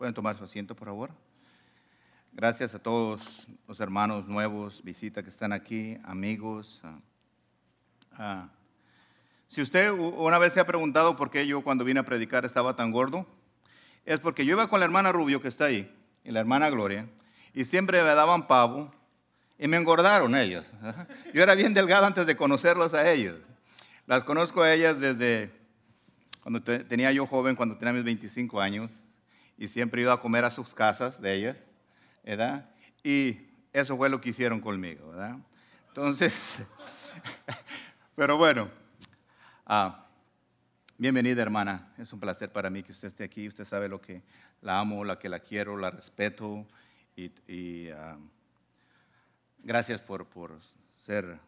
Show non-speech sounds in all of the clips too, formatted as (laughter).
Pueden tomar su asiento, por favor. Gracias a todos los hermanos nuevos, visita que están aquí, amigos. Ah. Si usted una vez se ha preguntado por qué yo cuando vine a predicar estaba tan gordo, es porque yo iba con la hermana Rubio que está ahí y la hermana Gloria y siempre me daban pavo y me engordaron ellas. (laughs) Yo era bien delgado antes de conocerlos a ellos. Las conozco a ellas desde cuando tenía yo joven, cuando tenía mis 25 años y siempre iba a comer a sus casas de ellas ¿verdad? Y eso fue lo que hicieron conmigo, ¿verdad? Entonces, (laughs) pero bueno, ah, bienvenida hermana, es un placer para mí que usted esté aquí, usted sabe lo que la amo, la que la quiero, la respeto y, ah, gracias por, por ser,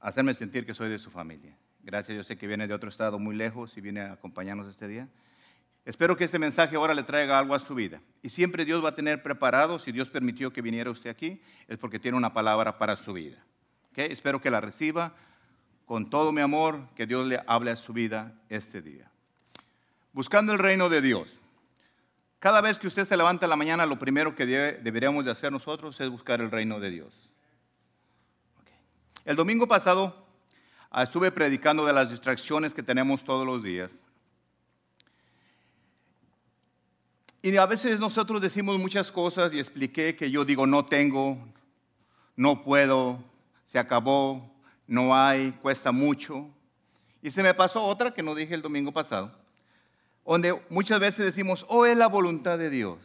hacerme sentir que soy de su familia. Gracias, yo sé que viene de otro estado muy lejos y viene a acompañarnos este día. Espero que este mensaje ahora le traiga algo a su vida. Y siempre Dios va a tener preparado, si Dios permitió que viniera usted aquí, es porque tiene una palabra para su vida. Espero que la reciba con todo mi amor, que Dios le hable a su vida este día. Buscando el reino de Dios. Cada vez que usted se levanta en la mañana, lo primero que deberíamos de hacer nosotros es buscar el reino de Dios. El domingo pasado ah, estuve predicando de las distracciones que tenemos todos los días. Y a veces nosotros decimos muchas cosas y expliqué que yo digo no tengo, no puedo, se acabó, no hay, cuesta mucho. Y se me pasó otra que no dije el domingo pasado, donde muchas veces decimos, oh, es la voluntad de Dios,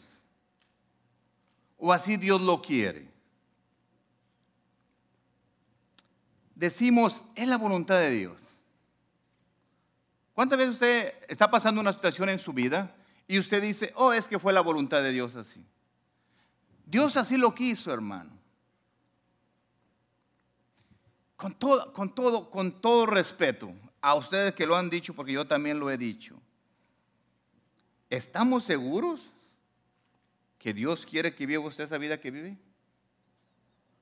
o así Dios lo quiere. Decimos, es la voluntad de Dios. ¿Cuántas veces usted está pasando una situación en su vida y usted dice, oh, es que fue la voluntad de Dios así. Dios así lo quiso, hermano. Con todo, con todo, con todo respeto a ustedes que lo han dicho, porque yo también lo he dicho. ¿Estamos seguros que Dios quiere que viva usted esa vida que vive?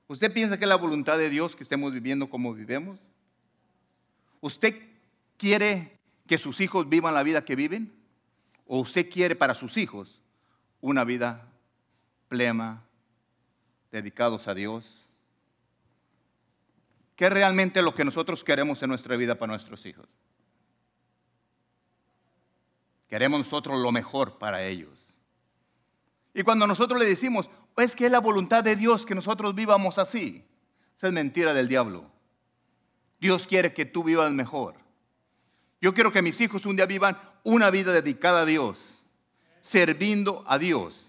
¿Usted piensa que es la voluntad de Dios que estemos viviendo como vivemos? ¿Usted quiere que sus hijos vivan la vida que viven? ¿O usted quiere para sus hijos una vida plena, dedicados a Dios? ¿Qué es realmente lo que nosotros queremos en nuestra vida para nuestros hijos? Queremos nosotros lo mejor para ellos. Y cuando nosotros le decimos, es que es la voluntad de Dios que nosotros vivamos así, esa es mentira del diablo. Dios quiere que tú vivas mejor. Yo quiero que mis hijos un día vivan una vida dedicada a Dios, sirviendo a Dios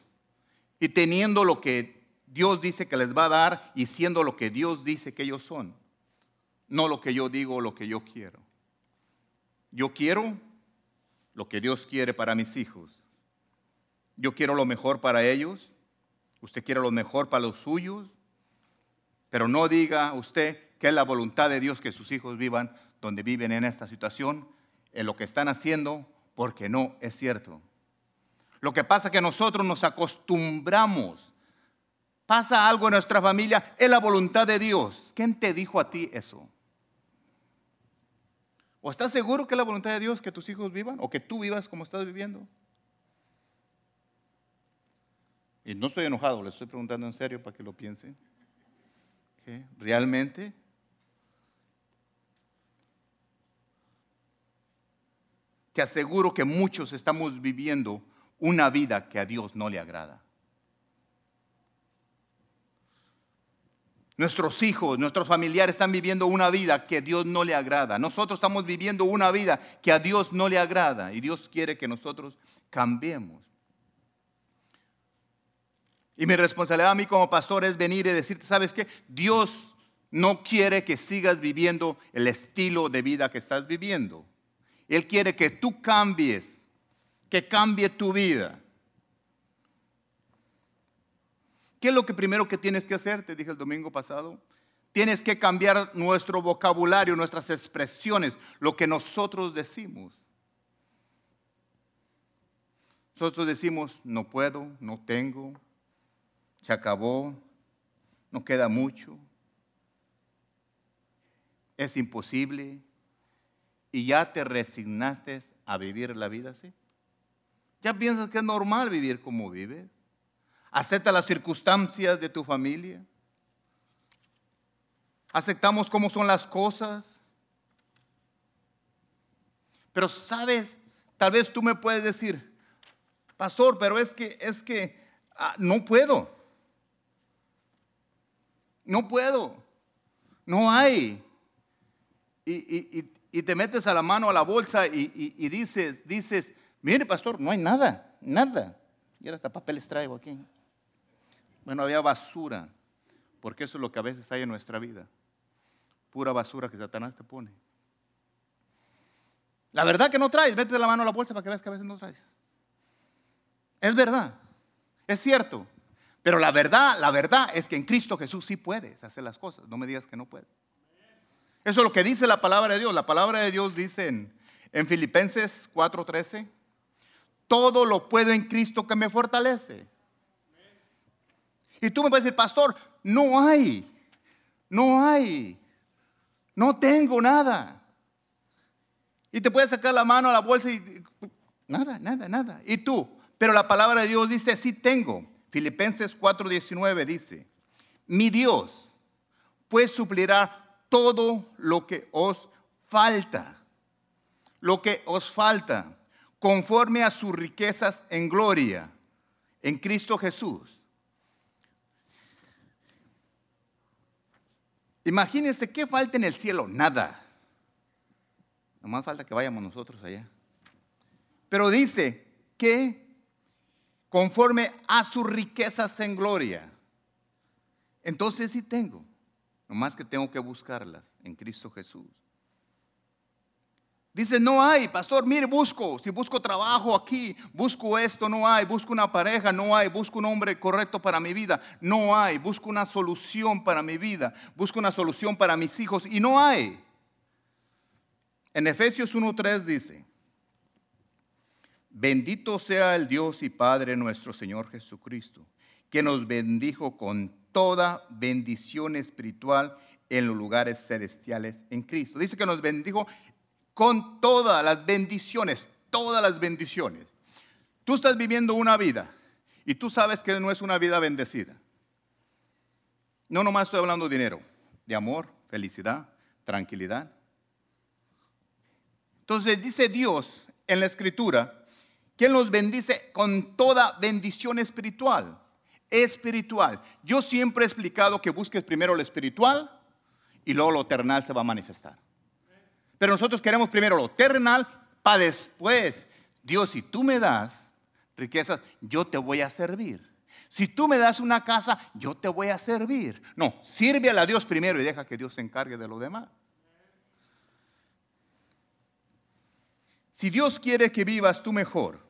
y teniendo lo que Dios dice que les va a dar y siendo lo que Dios dice que ellos son. No lo que yo digo o lo que yo quiero. Yo quiero lo que Dios quiere para mis hijos. Yo quiero lo mejor para ellos. Usted quiere lo mejor para los suyos. Pero no diga usted que es la voluntad de Dios que sus hijos vivan donde viven en esta situación en lo que están haciendo porque no es cierto. Lo que pasa es que nosotros nos acostumbramos. Pasa algo en nuestra familia, es la voluntad de Dios. ¿Quién te dijo a ti eso? ¿O estás seguro que es la voluntad de Dios que tus hijos vivan o que tú vivas como estás viviendo? Y no estoy enojado, le estoy preguntando en serio para que lo piense. ¿Realmente te aseguro que muchos estamos viviendo una vida que a Dios no le agrada. Nuestros hijos, nuestros familiares están viviendo una vida que a Dios no le agrada. Nosotros estamos viviendo una vida que a Dios no le agrada y Dios quiere que nosotros cambiemos. Y mi responsabilidad a mí como pastor es venir y decirte, ¿sabes qué? Dios no quiere que sigas viviendo el estilo de vida que estás viviendo. Él quiere que tú cambies, que cambie tu vida. ¿Qué es lo que primero que tienes que hacer? Te dije el domingo pasado. Tienes que cambiar nuestro vocabulario, nuestras expresiones, lo que nosotros decimos. Nosotros decimos, no puedo, no tengo, se acabó, no queda mucho, es imposible, y ya te resignaste a vivir la vida así. Ya piensas que es normal vivir como vives. Acepta las circunstancias de tu familia. Aceptamos cómo son las cosas. Pero sabes, tal vez tú me puedes decir, pastor, pero es que, es que ah, no puedo. No puedo. No hay. Y, te metes a la mano a la bolsa y, dices, dices, mire pastor, no hay nada, nada. Y ahora hasta papeles traigo aquí. Bueno, había basura, porque eso es lo que a veces hay en nuestra vida. Pura basura que Satanás te pone. La verdad que no traes, vete la mano a la bolsa para que veas que a veces no traes. Es verdad, es cierto. Pero la verdad, la verdad es que en Cristo Jesús sí puedes hacer las cosas. No me digas que no puedes. Eso es lo que dice la palabra de Dios. La palabra de Dios dice en, en Filipenses 4:13, todo lo puedo en Cristo que me fortalece. Y tú me puedes decir, pastor, no hay, no hay, no tengo nada. Y te puedes sacar la mano a la bolsa y nada, nada, nada. Y tú, pero la palabra de Dios dice, sí tengo. Filipenses 4:19 dice, mi Dios pues suplirá todo lo que os falta, lo que os falta, conforme a sus riquezas en gloria, en Cristo Jesús. Imagínense qué falta en el cielo, nada. Nomás falta que vayamos nosotros allá. Pero dice que conforme a sus riquezas en gloria. Entonces sí tengo. Nomás que tengo que buscarlas en Cristo Jesús. Dice, no hay, pastor, mire, busco, si busco trabajo aquí, busco esto, no hay, busco una pareja, no hay, busco un hombre correcto para mi vida, no hay, busco una solución para mi vida, busco una solución para mis hijos y no hay. En Efesios 1.3 dice, bendito sea el Dios y Padre nuestro Señor Jesucristo, que nos bendijo con toda bendición espiritual en los lugares celestiales en Cristo. Dice que nos bendijo con todas las bendiciones, todas las bendiciones. Tú estás viviendo una vida y tú sabes que no es una vida bendecida. No nomás estoy hablando de dinero, de amor, felicidad, tranquilidad. Entonces dice Dios en la escritura que nos bendice con toda bendición espiritual espiritual. Yo siempre he explicado que busques primero lo espiritual y luego lo terrenal se va a manifestar. Pero nosotros queremos primero lo terrenal para después. Dios, si tú me das riquezas, yo te voy a servir. Si tú me das una casa, yo te voy a servir. No, sirve a Dios primero y deja que Dios se encargue de lo demás. Si Dios quiere que vivas tú mejor,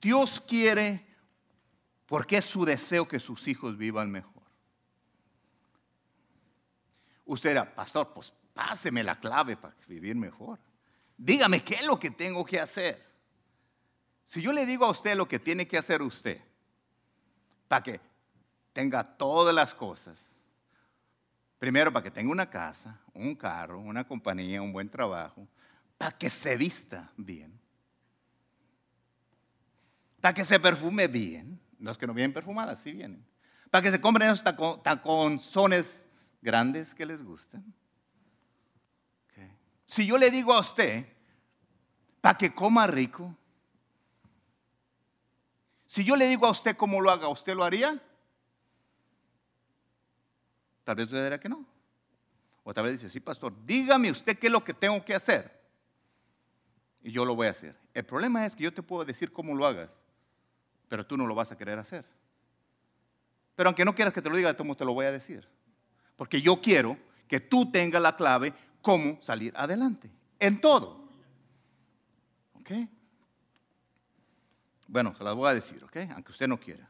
Dios quiere porque es su deseo que sus hijos vivan mejor. Usted era, pastor, pues páseme la clave para vivir mejor. Dígame qué es lo que tengo que hacer. Si yo le digo a usted lo que tiene que hacer usted, para que tenga todas las cosas, primero para que tenga una casa, un carro, una compañía, un buen trabajo, para que se vista bien, para que se perfume bien, los que no vienen perfumadas, sí vienen. Para que se compren esos taconzones grandes que les gusten. Si yo le digo a usted, para que coma rico, si yo le digo a usted cómo lo haga, ¿usted lo haría? Tal vez usted dirá que no. O tal vez dice, sí, pastor, dígame usted qué es lo que tengo que hacer. Y yo lo voy a hacer. El problema es que yo te puedo decir cómo lo hagas, pero tú no lo vas a querer hacer. Pero aunque no quieras que te lo diga, de te lo voy a decir. Porque yo quiero que tú tengas la clave cómo salir adelante. En todo. ¿Ok? Bueno, se las voy a decir, ¿ok? Aunque usted no quiera.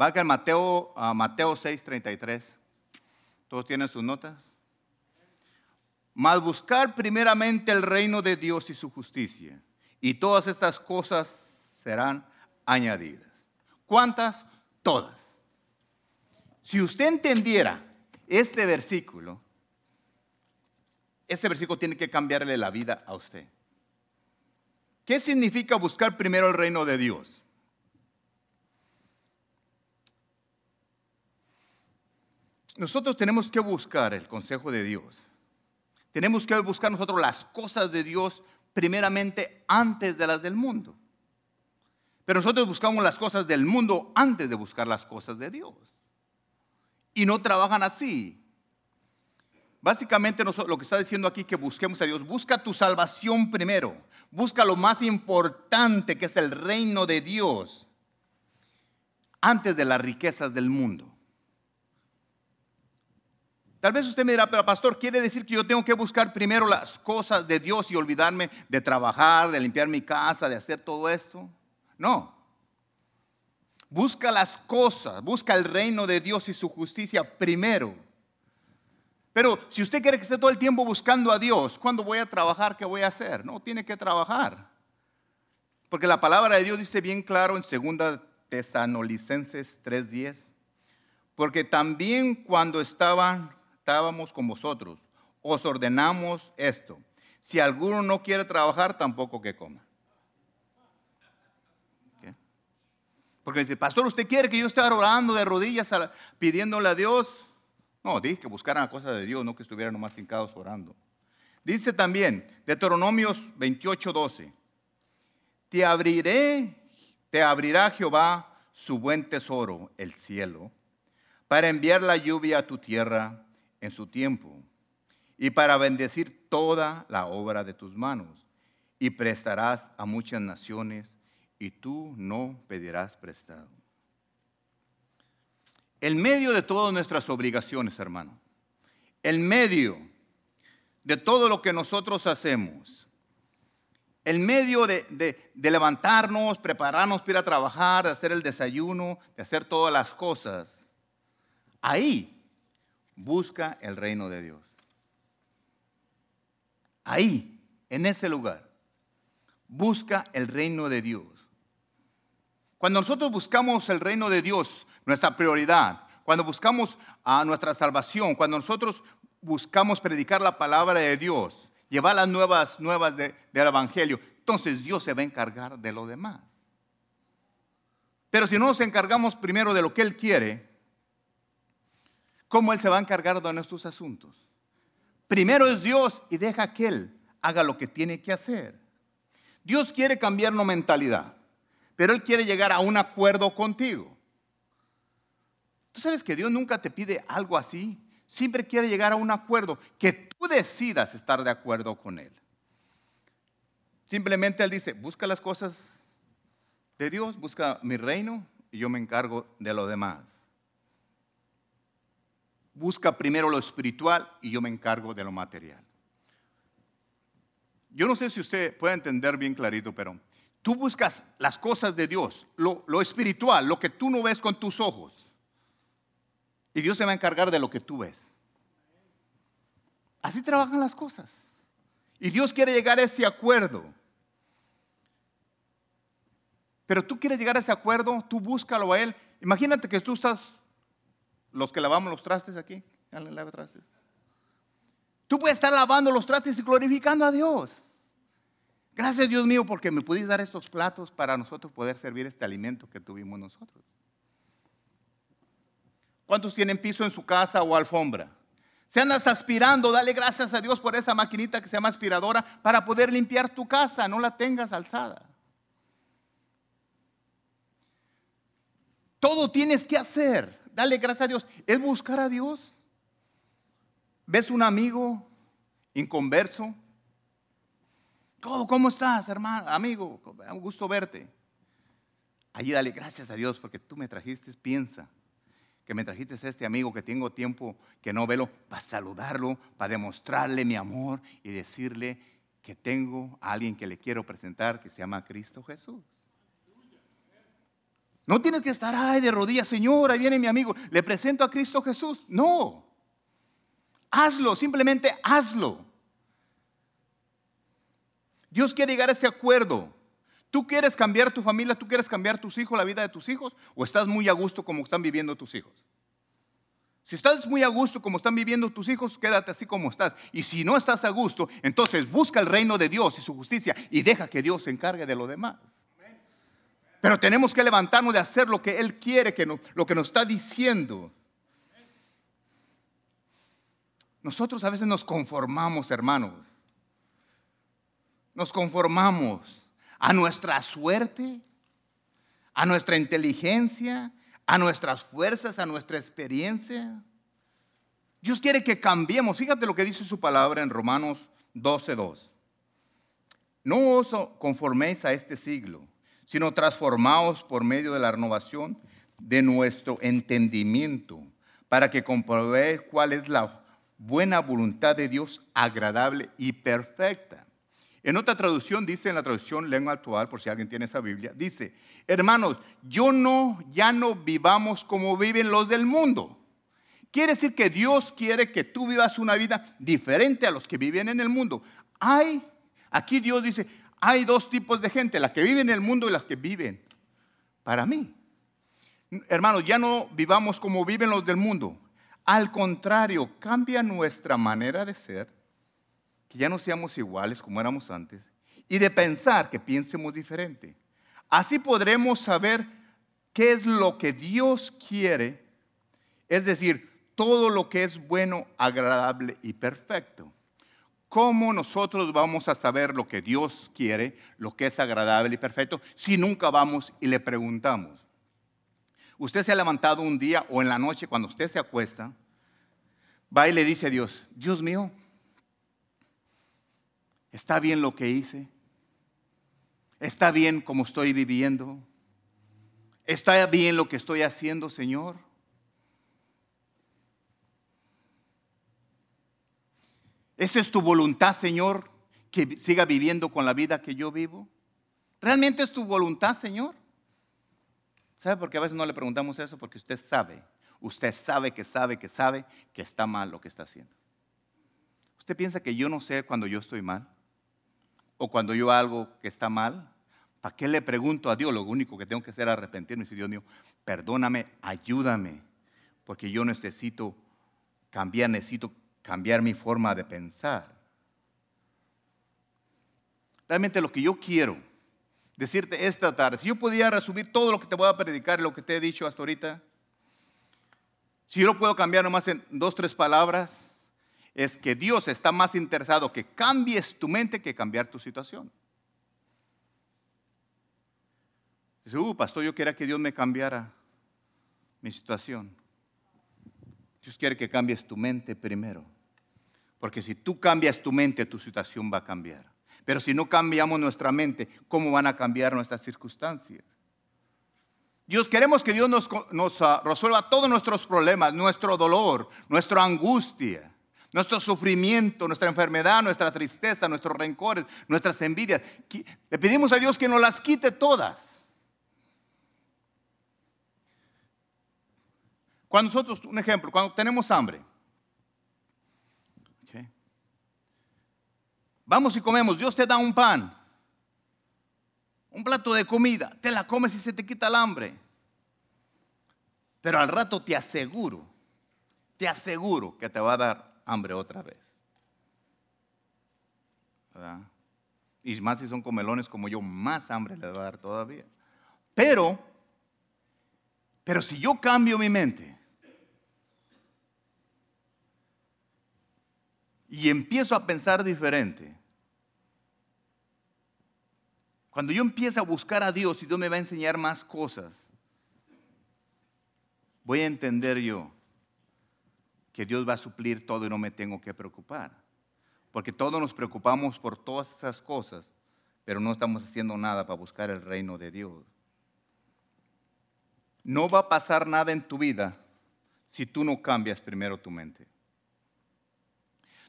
Va a Mateo, Mateo 6, 33. ¿Todos tienen sus notas? Mas buscar primeramente el reino de Dios y su justicia. Y todas estas cosas serán añadidas. ¿Cuántas? Todas. Si usted entendiera este versículo, este versículo tiene que cambiarle la vida a usted. ¿Qué significa buscar primero el reino de Dios? Nosotros tenemos que buscar el consejo de Dios. Tenemos que buscar nosotros las cosas de Dios primeramente antes de las del mundo. Pero nosotros buscamos las cosas del mundo antes de buscar las cosas de Dios. Y no trabajan así. Básicamente lo que está diciendo aquí que busquemos a Dios, busca tu salvación primero, busca lo más importante que es el reino de Dios antes de las riquezas del mundo. Tal vez usted me dirá, pero pastor, ¿quiere decir que yo tengo que buscar primero las cosas de Dios y olvidarme de trabajar, de limpiar mi casa, de hacer todo esto? No. Busca las cosas, busca el reino de Dios y su justicia primero. Pero si usted quiere que esté todo el tiempo buscando a Dios, ¿cuándo voy a trabajar? ¿Qué voy a hacer? No, tiene que trabajar. Porque la palabra de Dios dice bien claro en 2 Tesanolicenses 3:10, porque también cuando estaban, estábamos con vosotros, os ordenamos esto. Si alguno no quiere trabajar, tampoco que coma. Porque dice, pastor, ¿usted quiere que yo esté orando de rodillas pidiéndole a Dios? No, dije que buscaran la cosa de Dios, no que estuvieran nomás hincados orando. Dice también, Deuteronomios 28, 12, te abriré, te abrirá Jehová su buen tesoro, el cielo, para enviar la lluvia a tu tierra en su tiempo y para bendecir toda la obra de tus manos y prestarás a muchas naciones y tú no pedirás prestado. El medio de todas nuestras obligaciones, hermano, el medio de todo lo que nosotros hacemos, el medio de, levantarnos, prepararnos para ir a trabajar, de hacer el desayuno, de hacer todas las cosas, ahí busca el reino de Dios. Ahí, en ese lugar, busca el reino de Dios. Cuando nosotros buscamos el reino de Dios, nuestra prioridad, cuando buscamos a nuestra salvación, cuando nosotros buscamos predicar la palabra de Dios, llevar las nuevas nuevas del Evangelio, entonces Dios se va a encargar de lo demás. Pero si no nos encargamos primero de lo que Él quiere, ¿cómo Él se va a encargar de nuestros asuntos? Primero es Dios y deja que Él haga lo que tiene que hacer. Dios quiere cambiar nuestra mentalidad pero Él quiere llegar a un acuerdo contigo. Tú sabes que Dios nunca te pide algo así. Siempre quiere llegar a un acuerdo, que tú decidas estar de acuerdo con Él. Simplemente Él dice, busca las cosas de Dios, busca mi reino y yo me encargo de lo demás. Busca primero lo espiritual y yo me encargo de lo material. Yo no sé si usted puede entender bien clarito, pero Tú buscas las cosas de Dios, lo, espiritual, lo que tú no ves con tus ojos. Y Dios se va a encargar de lo que tú ves. Así trabajan las cosas. Y Dios quiere llegar a ese acuerdo. Pero tú quieres llegar a ese acuerdo, tú búscalo a Él. Imagínate que tú estás, los que lavamos los trastes aquí, trastes. Tú puedes estar lavando los trastes y glorificando a Dios. Gracias Dios mío porque me pudiste dar estos platos para nosotros poder servir este alimento que tuvimos nosotros. ¿Cuántos tienen piso en su casa o alfombra? Si andas aspirando, dale gracias a Dios por esa maquinita que se llama aspiradora para poder limpiar tu casa, no la tengas alzada. Todo tienes que hacer. Dale gracias a Dios. Es buscar a Dios. ¿Ves un amigo inconverso? ¿Cómo, estás, hermano, amigo? Un gusto verte. Allí dale gracias a Dios porque tú me trajiste, piensa que me trajiste a este amigo que tengo tiempo que no velo para saludarlo, para demostrarle mi amor y decirle que tengo a alguien que le quiero presentar que se llama Cristo Jesús. No tienes que estar ay de rodillas, Señor, ahí viene mi amigo, le presento a Cristo Jesús. No. Hazlo, simplemente hazlo. Dios quiere llegar a ese acuerdo. ¿Tú quieres cambiar tu familia? ¿Tú quieres cambiar tus hijos, la vida de tus hijos? ¿O estás muy a gusto como están viviendo tus hijos? Si estás muy a gusto como están viviendo tus hijos, quédate así como estás. Y si no estás a gusto, entonces busca el reino de Dios y su justicia y deja que Dios se encargue de lo demás. Pero tenemos que levantarnos de hacer lo que Él quiere, que lo que nos está diciendo. Nosotros a veces nos conformamos, hermanos. Nos conformamos a nuestra suerte, a nuestra inteligencia, a nuestras fuerzas, a nuestra experiencia. Dios quiere que cambiemos. Fíjate lo que dice su palabra en Romanos 12:2. No os conforméis a este siglo, sino transformaos por medio de la renovación de nuestro entendimiento, para que comprobéis cuál es la buena voluntad de Dios agradable y perfecta. En otra traducción dice, en la traducción lengua actual, por si alguien tiene esa Biblia, dice, hermanos, yo no, ya no vivamos como viven los del mundo. Quiere decir que Dios quiere que tú vivas una vida diferente a los que viven en el mundo. Hay, aquí Dios dice, hay dos tipos de gente, las que viven en el mundo y las que viven para mí. Hermanos, ya no vivamos como viven los del mundo. Al contrario, cambia nuestra manera de ser que ya no seamos iguales como éramos antes y de pensar que piensemos diferente. Así podremos saber qué es lo que Dios quiere, es decir, todo lo que es bueno, agradable y perfecto. ¿Cómo nosotros vamos a saber lo que Dios quiere, lo que es agradable y perfecto, si nunca vamos y le preguntamos? Usted se ha levantado un día o en la noche cuando usted se acuesta, va y le dice a Dios, Dios mío, ¿Está bien lo que hice? ¿Está bien como estoy viviendo? ¿Está bien lo que estoy haciendo, Señor? ¿Esa es tu voluntad, Señor, que siga viviendo con la vida que yo vivo? ¿Realmente es tu voluntad, Señor? ¿Sabe por qué a veces no le preguntamos eso? Porque usted sabe, usted sabe que sabe que sabe que está mal lo que está haciendo. ¿Usted piensa que yo no sé cuando yo estoy mal? O cuando yo algo que está mal, ¿para qué le pregunto a Dios? Lo único que tengo que hacer es arrepentirme y decir, Dios mío, perdóname, ayúdame, porque yo necesito cambiar, necesito cambiar mi forma de pensar. Realmente lo que yo quiero decirte esta tarde, si yo podía resumir todo lo que te voy a predicar, lo que te he dicho hasta ahorita, si yo lo puedo cambiar nomás en dos, tres palabras, es que Dios está más interesado que cambies tu mente que cambiar tu situación. Dice, uh, pastor, yo quería que Dios me cambiara mi situación. Dios quiere que cambies tu mente primero. Porque si tú cambias tu mente, tu situación va a cambiar. Pero si no cambiamos nuestra mente, ¿cómo van a cambiar nuestras circunstancias? Dios, queremos que Dios nos, uh, resuelva todos nuestros problemas, nuestro dolor, nuestra angustia nuestro sufrimiento, nuestra enfermedad, nuestra tristeza, nuestros rencores, nuestras envidias. Le pedimos a Dios que nos las quite todas. Cuando nosotros, un ejemplo, cuando tenemos hambre, vamos y comemos, Dios te da un pan, un plato de comida, te la comes y se te quita el hambre. Pero al rato te aseguro, te aseguro que te va a dar hambre otra vez. ¿Verdad? Y más si son comelones como yo, más hambre le va a dar todavía. Pero, pero si yo cambio mi mente y empiezo a pensar diferente, cuando yo empiezo a buscar a Dios y Dios me va a enseñar más cosas, voy a entender yo que Dios va a suplir todo y no me tengo que preocupar. Porque todos nos preocupamos por todas esas cosas, pero no estamos haciendo nada para buscar el reino de Dios. No va a pasar nada en tu vida si tú no cambias primero tu mente.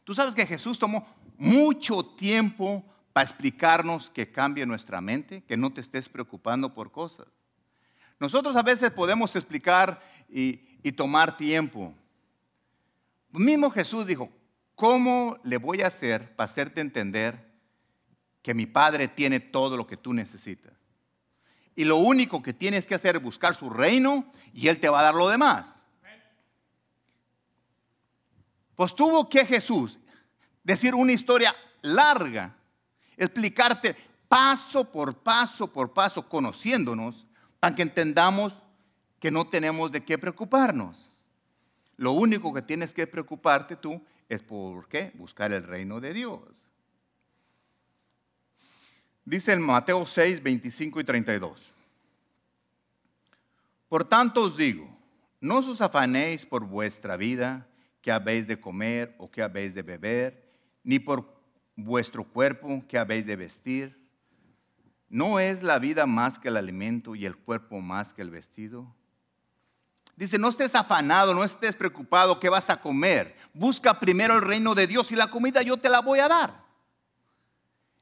Tú sabes que Jesús tomó mucho tiempo para explicarnos que cambie nuestra mente, que no te estés preocupando por cosas. Nosotros a veces podemos explicar y, y tomar tiempo, Mismo Jesús dijo, ¿cómo le voy a hacer para hacerte entender que mi Padre tiene todo lo que tú necesitas? Y lo único que tienes que hacer es buscar su reino y Él te va a dar lo demás. Pues tuvo que Jesús decir una historia larga, explicarte paso por paso por paso, conociéndonos, para que entendamos que no tenemos de qué preocuparnos. Lo único que tienes que preocuparte tú es por qué buscar el reino de Dios. Dice en Mateo 6, 25 y 32. Por tanto os digo, no os afanéis por vuestra vida, que habéis de comer o que habéis de beber, ni por vuestro cuerpo que habéis de vestir. ¿No es la vida más que el alimento y el cuerpo más que el vestido? Dice, no estés afanado, no estés preocupado qué vas a comer. Busca primero el reino de Dios y la comida yo te la voy a dar.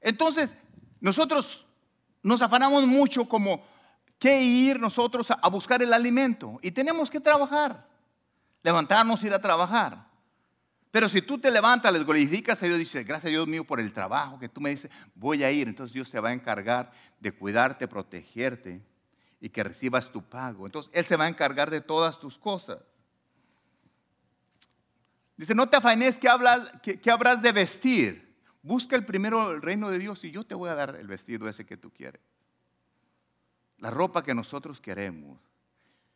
Entonces, nosotros nos afanamos mucho como qué ir nosotros a buscar el alimento y tenemos que trabajar, levantarnos, ir a trabajar. Pero si tú te levantas, les glorificas a Dios, dices, gracias Dios mío por el trabajo que tú me dices, voy a ir. Entonces Dios se va a encargar de cuidarte, protegerte y que recibas tu pago. Entonces Él se va a encargar de todas tus cosas. Dice, no te afanes que, hablas, que, habrás de vestir. Busca el primero el reino de Dios y yo te voy a dar el vestido ese que tú quieres. La ropa que nosotros queremos.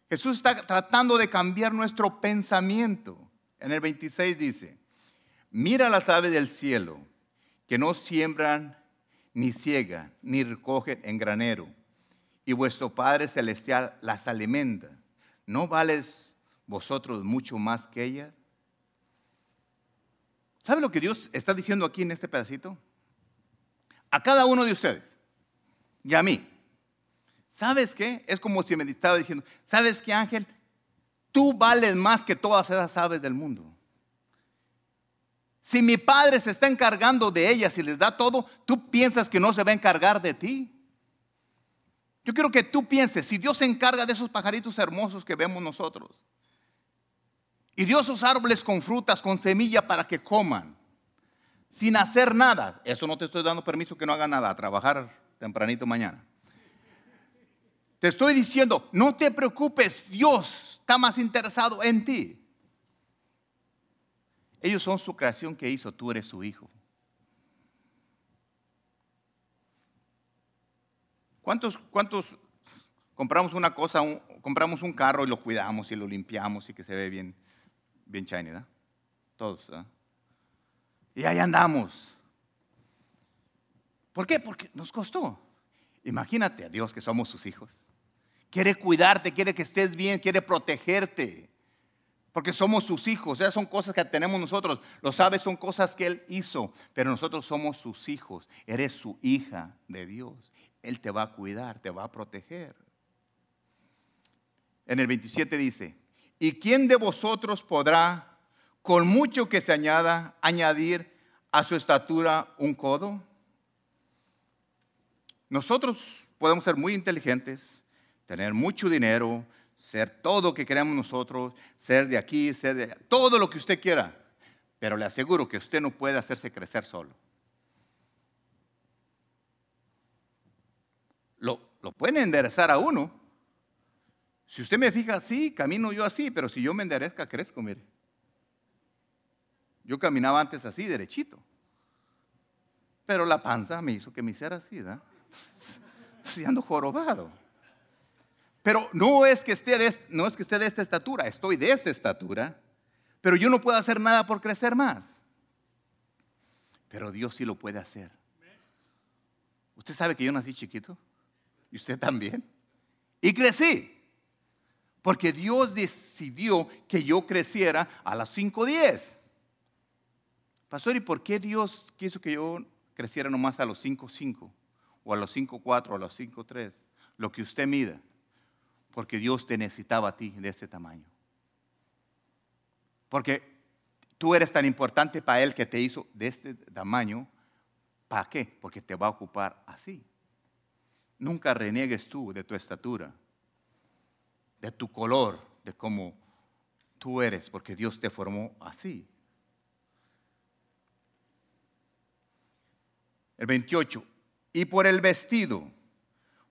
Jesús está tratando de cambiar nuestro pensamiento. En el 26 dice, mira las aves del cielo, que no siembran, ni ciegan, ni recogen en granero, y vuestro Padre Celestial las alimenta. ¿No vales vosotros mucho más que ellas? ¿Sabe lo que Dios está diciendo aquí en este pedacito? A cada uno de ustedes y a mí. ¿Sabes qué? Es como si me estaba diciendo, ¿sabes qué Ángel? Tú vales más que todas esas aves del mundo. Si mi padre se está encargando de ellas y les da todo, tú piensas que no se va a encargar de ti. Yo quiero que tú pienses, si Dios se encarga de esos pajaritos hermosos que vemos nosotros, y dio esos árboles con frutas, con semilla para que coman, sin hacer nada, eso no te estoy dando permiso que no haga nada, a trabajar tempranito mañana. Te estoy diciendo, no te preocupes, Dios está más interesado en ti. Ellos son su creación que hizo, tú eres su hijo. ¿Cuántos, compramos una cosa, compramos un carro y lo cuidamos y lo limpiamos y que se ve bien, bien shiny, ¿verdad? Todos, ¿verdad? Y ahí andamos. ¿Por qué? Porque nos costó. Imagínate a Dios que somos sus hijos. Quiere cuidarte, quiere que estés bien, quiere protegerte. Porque somos sus hijos. Esas son cosas que tenemos nosotros. Lo sabes, son cosas que Él hizo. Pero nosotros somos sus hijos. Eres su hija de Dios. Él te va a cuidar, te va a proteger. En el 27 dice, ¿y quién de vosotros podrá, con mucho que se añada, añadir a su estatura un codo? Nosotros podemos ser muy inteligentes, tener mucho dinero, ser todo lo que queremos nosotros, ser de aquí, ser de allá, todo lo que usted quiera. Pero le aseguro que usted no puede hacerse crecer solo. Lo, pueden enderezar a uno. Si usted me fija así, camino yo así, pero si yo me enderezca, crezco, mire. Yo caminaba antes así, derechito. Pero la panza me hizo que me hiciera así, ¿verdad? (laughs) Estoy ando jorobado. Pero no es, que esté no es que esté de esta estatura, estoy de esta estatura, pero yo no puedo hacer nada por crecer más. Pero Dios sí lo puede hacer. Usted sabe que yo nací chiquito y usted también. Y crecí. Porque Dios decidió que yo creciera a las 5.10. Pastor, ¿y por qué Dios quiso que yo creciera nomás a los 5.5 o a los 5.4 o a los 5.3? Lo que usted mida porque Dios te necesitaba a ti de este tamaño. Porque tú eres tan importante para Él que te hizo de este tamaño. ¿Para qué? Porque te va a ocupar así. Nunca reniegues tú de tu estatura, de tu color, de cómo tú eres, porque Dios te formó así. El 28. Y por el vestido,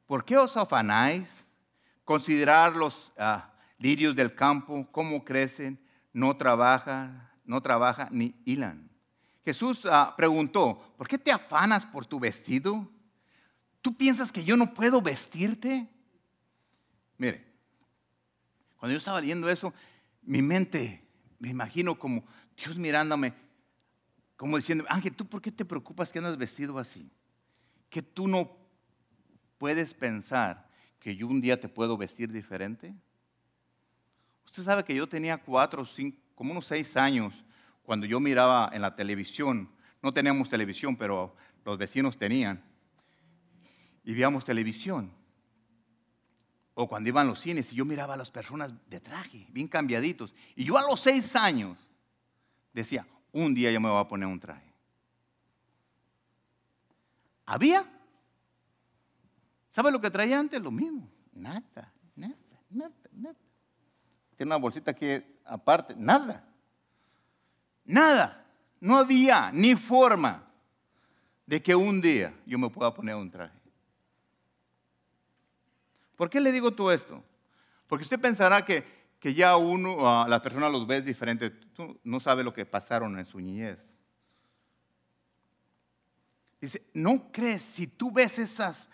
¿por qué os afanáis? Considerar los ah, lirios del campo, cómo crecen, no trabajan, no trabaja ni hilan. Jesús ah, preguntó, ¿por qué te afanas por tu vestido? ¿Tú piensas que yo no puedo vestirte? Mire, cuando yo estaba leyendo eso, mi mente, me imagino como Dios mirándome, como diciendo, Ángel, ¿tú por qué te preocupas que andas vestido así? Que tú no puedes pensar que yo un día te puedo vestir diferente. Usted sabe que yo tenía cuatro, cinco, como unos seis años, cuando yo miraba en la televisión, no teníamos televisión, pero los vecinos tenían, y veíamos televisión. O cuando iban los cines y yo miraba a las personas de traje, bien cambiaditos. Y yo a los seis años decía, un día yo me voy a poner un traje. ¿Había? ¿Sabe lo que traía antes? Lo mismo. Nada, nada, nada, nada. Tiene una bolsita aquí aparte. Nada. Nada. No había ni forma de que un día yo me pueda poner un traje. ¿Por qué le digo todo esto? Porque usted pensará que, que ya uno, a las personas los ves diferente. Tú no sabe lo que pasaron en su niñez. Dice, ¿no crees si tú ves esas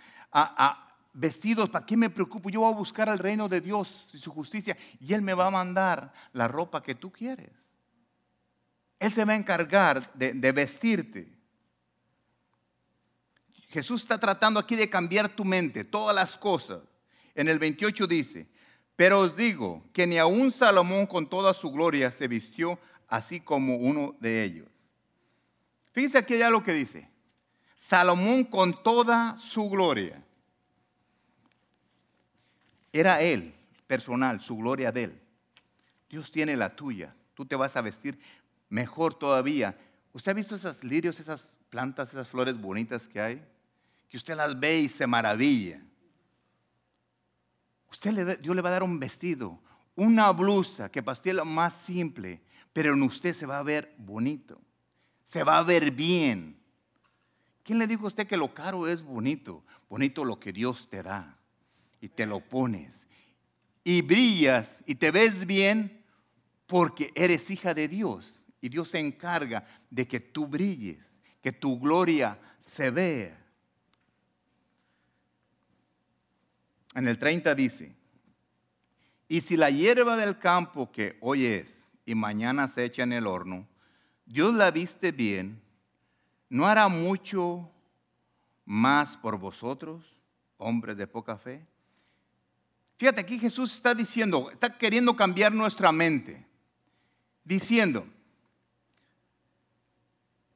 vestidos, ¿para qué me preocupo? Yo voy a buscar al reino de Dios y su justicia y Él me va a mandar la ropa que tú quieres. Él se va a encargar de vestirte. Jesús está tratando aquí de cambiar tu mente, todas las cosas. En el 28 dice, pero os digo que ni aun Salomón con toda su gloria se vistió así como uno de ellos. Fíjense aquí ya lo que dice. Salomón con toda su gloria. Era él, personal, su gloria de él. Dios tiene la tuya. Tú te vas a vestir mejor todavía. ¿Usted ha visto esas lirios, esas plantas, esas flores bonitas que hay? Que usted las ve y se maravilla. Usted le, Dios le va a dar un vestido, una blusa que lo más simple, pero en usted se va a ver bonito, se va a ver bien. ¿Quién le dijo a usted que lo caro es bonito? Bonito lo que Dios te da y te lo pones. Y brillas y te ves bien porque eres hija de Dios. Y Dios se encarga de que tú brilles, que tu gloria se vea. En el 30 dice, y si la hierba del campo que hoy es y mañana se echa en el horno, Dios la viste bien, ¿no hará mucho más por vosotros, hombres de poca fe? Fíjate, aquí Jesús está diciendo, está queriendo cambiar nuestra mente, diciendo,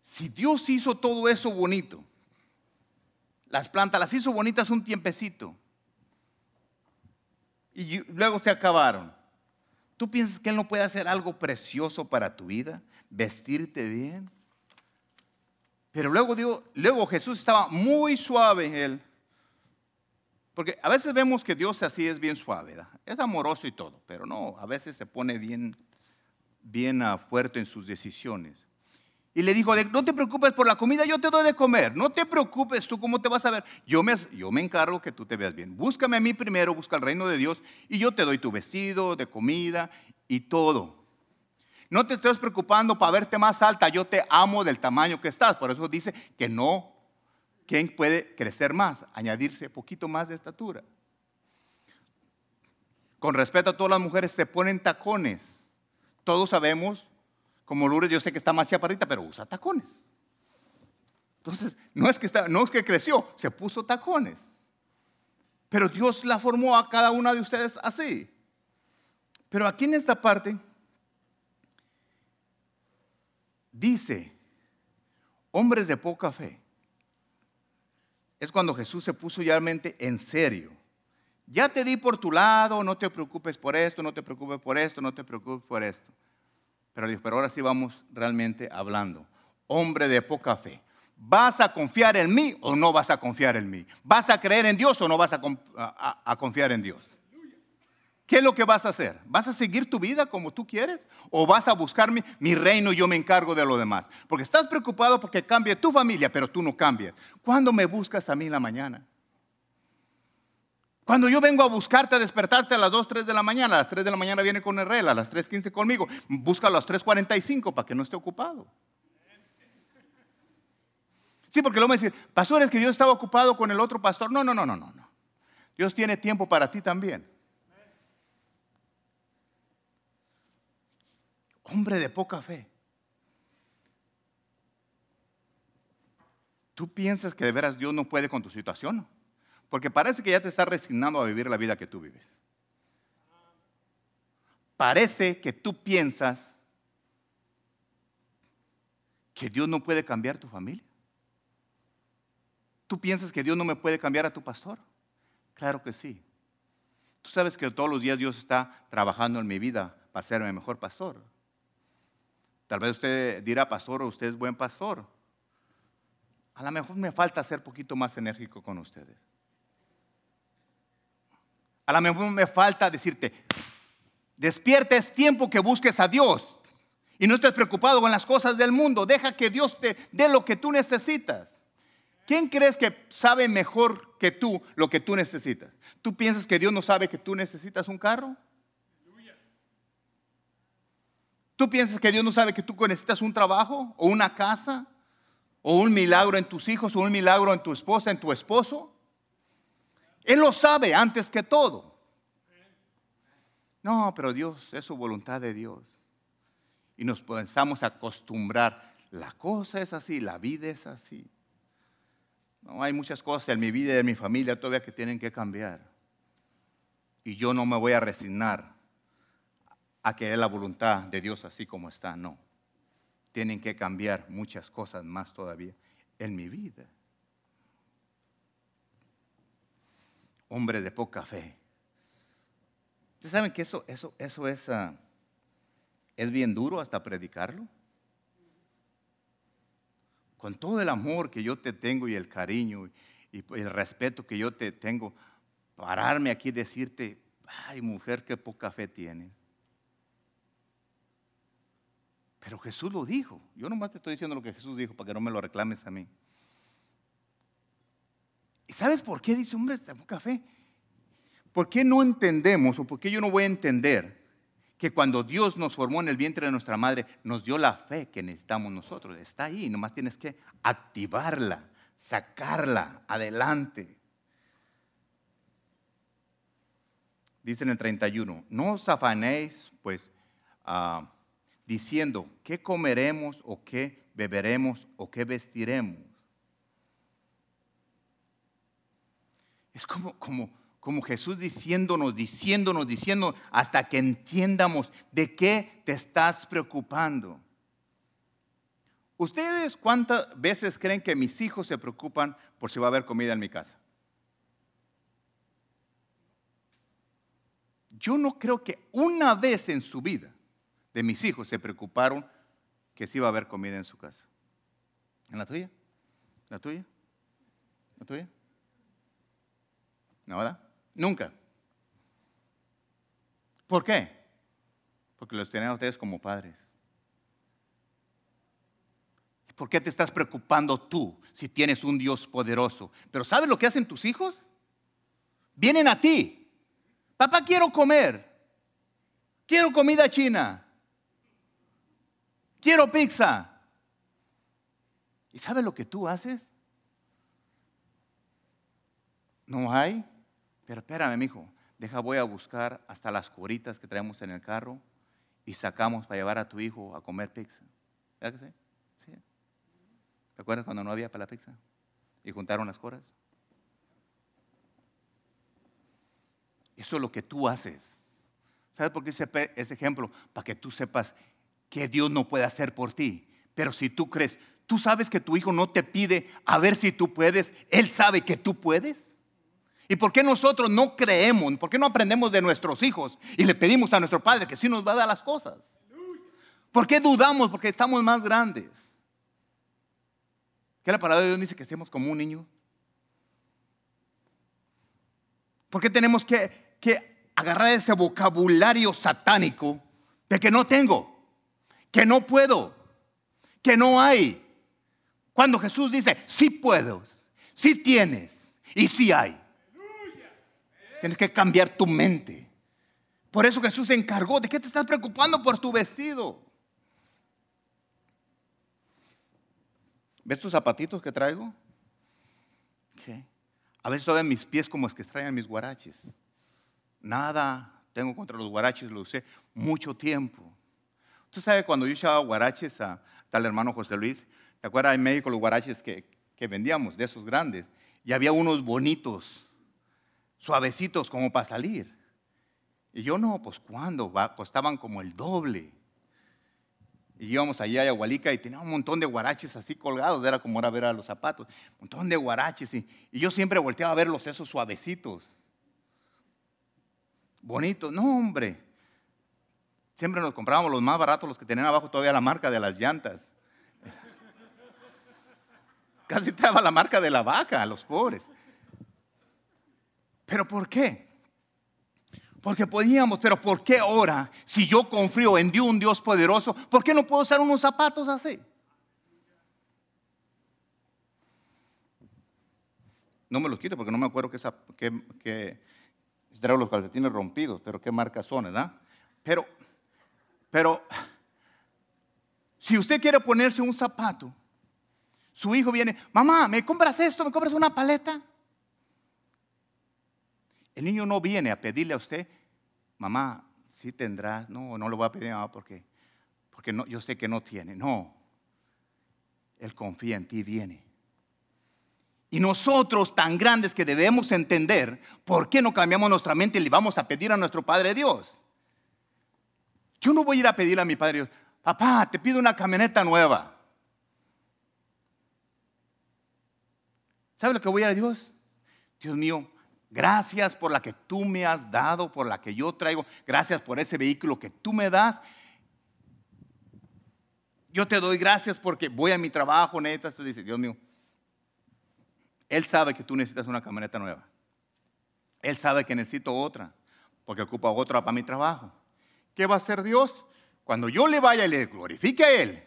si Dios hizo todo eso bonito, las plantas las hizo bonitas un tiempecito, y luego se acabaron. ¿Tú piensas que Él no puede hacer algo precioso para tu vida? Vestirte bien. Pero luego, digo, luego Jesús estaba muy suave en Él. Porque a veces vemos que Dios así es bien suave, es amoroso y todo, pero no, a veces se pone bien, bien ah, fuerte en sus decisiones. Y le dijo, no te preocupes por la comida, yo te doy de comer. No te preocupes, tú cómo te vas a ver. Yo me, encargo que tú te veas bien. Búscame a mí primero, busca el reino de Dios y yo te doy tu vestido, de comida y todo. No te estés preocupando para verte más alta, yo te amo del tamaño que estás. Por eso dice que no, ¿quién puede crecer más? Añadirse poquito más de estatura. Con respeto a todas las mujeres, se ponen tacones. Todos sabemos como Lourdes, yo sé que está más chaparrita, pero usa tacones. Entonces, no es que, está, no es que creció, se puso tacones. Pero Dios la formó a cada una de ustedes así. Pero aquí en esta parte dice, hombres de poca fe. Es cuando Jesús se puso realmente en serio. Ya te di por tu lado, no te preocupes por esto, no te preocupes por esto, no te preocupes por esto. Pero dijo, pero ahora sí vamos realmente hablando. Hombre de poca fe. ¿Vas a confiar en mí o no vas a confiar en mí? ¿Vas a creer en Dios o no vas a, confiar en Dios? ¿Qué es lo que vas a hacer? ¿Vas a seguir tu vida como tú quieres? ¿O vas a buscar mi, mi, reino y yo me encargo de lo demás? Porque estás preocupado porque cambie tu familia, pero tú no cambias. ¿Cuándo me buscas a mí en la mañana? Cuando yo vengo a buscarte, a despertarte a las 2, 3 de la mañana, a las 3 de la mañana viene con el a las 3.15 conmigo, busca a las 3.45 para que no esté ocupado. Sí, porque luego me dicen, pastor, es que yo estaba ocupado con el otro pastor. No, no, no, no, no. Dios tiene tiempo para ti también. Hombre de poca fe. ¿Tú piensas que de veras Dios no puede con tu situación? Porque parece que ya te estás resignando a vivir la vida que tú vives. Parece que tú piensas que Dios no puede cambiar tu familia. ¿Tú piensas que Dios no me puede cambiar a tu pastor? Claro que sí. Tú sabes que todos los días Dios está trabajando en mi vida para serme mejor pastor. Tal vez usted dirá, pastor, usted es buen pastor. A lo mejor me falta ser poquito más enérgico con ustedes. A lo mejor me falta decirte, despierta, es tiempo que busques a Dios y no estés preocupado con las cosas del mundo. Deja que Dios te dé lo que tú necesitas. ¿Quién crees que sabe mejor que tú lo que tú necesitas? ¿Tú piensas que Dios no sabe que tú necesitas un carro? ¿Tú piensas que Dios no sabe que tú necesitas un trabajo o una casa o un milagro en tus hijos o un milagro en tu esposa, en tu esposo? Él lo sabe antes que todo. No, pero Dios, es su voluntad de Dios. Y nos pensamos acostumbrar. La cosa es así, la vida es así. No, hay muchas cosas en mi vida y en mi familia todavía que tienen que cambiar. Y yo no me voy a resignar a que es la voluntad de Dios así como está. No. Tienen que cambiar muchas cosas más todavía en mi vida. Hombre de poca fe. ¿Ustedes saben que eso, eso, eso es, ah, es bien duro hasta predicarlo? Con todo el amor que yo te tengo y el cariño y el respeto que yo te tengo, pararme aquí y decirte, ay mujer, qué poca fe tienes. Pero Jesús lo dijo. Yo nomás te estoy diciendo lo que Jesús dijo para que no me lo reclames a mí. ¿Y sabes por qué dice, hombre, poca fe? ¿Por qué no entendemos o por qué yo no voy a entender que cuando Dios nos formó en el vientre de nuestra madre, nos dio la fe que necesitamos nosotros? Está ahí, nomás tienes que activarla, sacarla adelante. Dice en el 31, no os afanéis, pues, ah, diciendo, ¿qué comeremos o qué beberemos o qué vestiremos? Es como, como, como Jesús diciéndonos, diciéndonos, diciendo, hasta que entiendamos de qué te estás preocupando. ¿Ustedes cuántas veces creen que mis hijos se preocupan por si va a haber comida en mi casa? Yo no creo que una vez en su vida de mis hijos se preocuparon que si iba a haber comida en su casa. ¿En la tuya? ¿La tuya? ¿La tuya? ¿No, verdad? Nunca. ¿Por qué? Porque los tienen a ustedes como padres. ¿Por qué te estás preocupando tú si tienes un Dios poderoso? Pero ¿sabes lo que hacen tus hijos? Vienen a ti. Papá, quiero comer. Quiero comida china. Quiero pizza. ¿Y sabes lo que tú haces? No hay. Pero espérame, hijo, deja, voy a buscar hasta las coritas que traemos en el carro y sacamos para llevar a tu hijo a comer pizza. ¿Verdad sí? ¿Te acuerdas cuando no había para la pizza? Y juntaron las coras. Eso es lo que tú haces. ¿Sabes por qué ese ejemplo? Para que tú sepas que Dios no puede hacer por ti. Pero si tú crees, tú sabes que tu hijo no te pide a ver si tú puedes, Él sabe que tú puedes. ¿Y por qué nosotros no creemos? ¿Por qué no aprendemos de nuestros hijos y le pedimos a nuestro Padre que sí nos va a dar las cosas? ¿Por qué dudamos? Porque estamos más grandes. ¿Qué la palabra de Dios dice que seamos como un niño? ¿Por qué tenemos que, que agarrar ese vocabulario satánico de que no tengo, que no puedo, que no hay? Cuando Jesús dice, sí puedo, sí tienes y sí hay. Tienes que cambiar tu mente. Por eso Jesús se encargó. ¿De qué te estás preocupando por tu vestido? ¿Ves tus zapatitos que traigo? ¿Qué? A veces todavía mis pies como es que extrañan mis guaraches. Nada tengo contra los guaraches, lo usé mucho tiempo. Usted sabe cuando yo echaba guaraches a tal hermano José Luis, ¿te acuerdas en México los guaraches que, que vendíamos, de esos grandes? Y había unos bonitos, suavecitos como para salir. Y yo no, pues ¿cuándo? Costaban como el doble. Y íbamos allá a Yagualica y tenía un montón de guaraches así colgados, era como era ver a los zapatos, un montón de guaraches. Y, y yo siempre volteaba a verlos esos suavecitos. Bonitos, no hombre. Siempre nos comprábamos los más baratos, los que tenían abajo todavía la marca de las llantas. (laughs) Casi traba la marca de la vaca a los pobres. ¿Pero por qué? Porque podíamos, pero ¿por qué ahora, si yo confío en Dios, un Dios poderoso, ¿por qué no puedo usar unos zapatos así? No me los quito porque no me acuerdo qué, qué, traigo los calcetines rompidos, pero qué marca son, ¿verdad? Pero, pero, si usted quiere ponerse un zapato, su hijo viene, mamá, ¿me compras esto? ¿Me compras una paleta? El niño no viene a pedirle a usted, mamá, sí tendrás, no, no lo voy a pedir mamá porque, porque no, yo sé que no tiene, no. Él confía en ti, viene. Y nosotros tan grandes que debemos entender, ¿por qué no cambiamos nuestra mente y le vamos a pedir a nuestro Padre Dios? Yo no voy a ir a pedirle a mi Padre Dios, papá, te pido una camioneta nueva. ¿Sabe lo que voy a ir a Dios? Dios mío, Gracias por la que tú me has dado, por la que yo traigo. Gracias por ese vehículo que tú me das. Yo te doy gracias porque voy a mi trabajo, neta. Tú dice, Dios mío, Él sabe que tú necesitas una camioneta nueva. Él sabe que necesito otra, porque ocupa otra para mi trabajo. ¿Qué va a hacer Dios? Cuando yo le vaya y le glorifique a Él,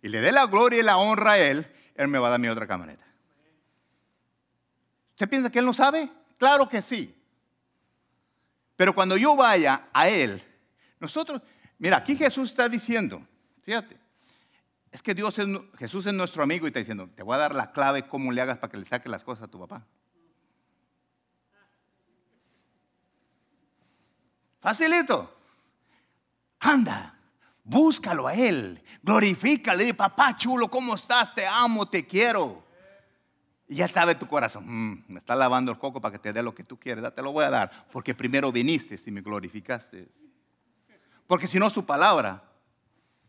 y le dé la gloria y la honra a Él, Él me va a dar mi otra camioneta. ¿Usted piensa que Él no sabe? Claro que sí. Pero cuando yo vaya a Él, nosotros, mira, aquí Jesús está diciendo, fíjate, es que Dios es, Jesús es nuestro amigo y está diciendo, te voy a dar la clave cómo le hagas para que le saque las cosas a tu papá. Facilito. Anda, búscalo a Él, glorifícale, papá chulo, ¿cómo estás? Te amo, te quiero. Y ya sabe tu corazón, mm, me está lavando el coco para que te dé lo que tú quieres, te lo voy a dar, porque primero viniste y me glorificaste. Porque si no, su palabra